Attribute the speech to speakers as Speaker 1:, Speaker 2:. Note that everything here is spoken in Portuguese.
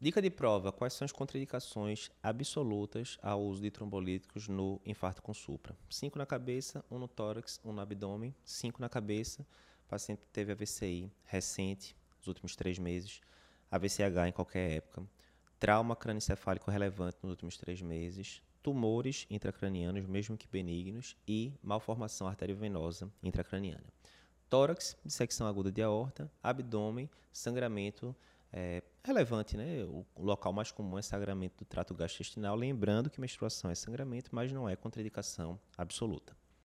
Speaker 1: Dica de prova: quais são as contraindicações absolutas ao uso de trombolíticos no infarto com supra? Cinco na cabeça, um no tórax, um no abdômen. Cinco na cabeça, paciente teve AVCI recente, nos últimos três meses, AVCH em qualquer época, trauma crânioencefálico relevante nos últimos três meses, tumores intracranianos, mesmo que benignos, e malformação arteriovenosa intracraniana. Tórax, dissecção aguda de aorta, abdômen, sangramento é, relevante, né? O local mais comum é sangramento do trato gastrointestinal, lembrando que menstruação é sangramento, mas não é contraindicação absoluta.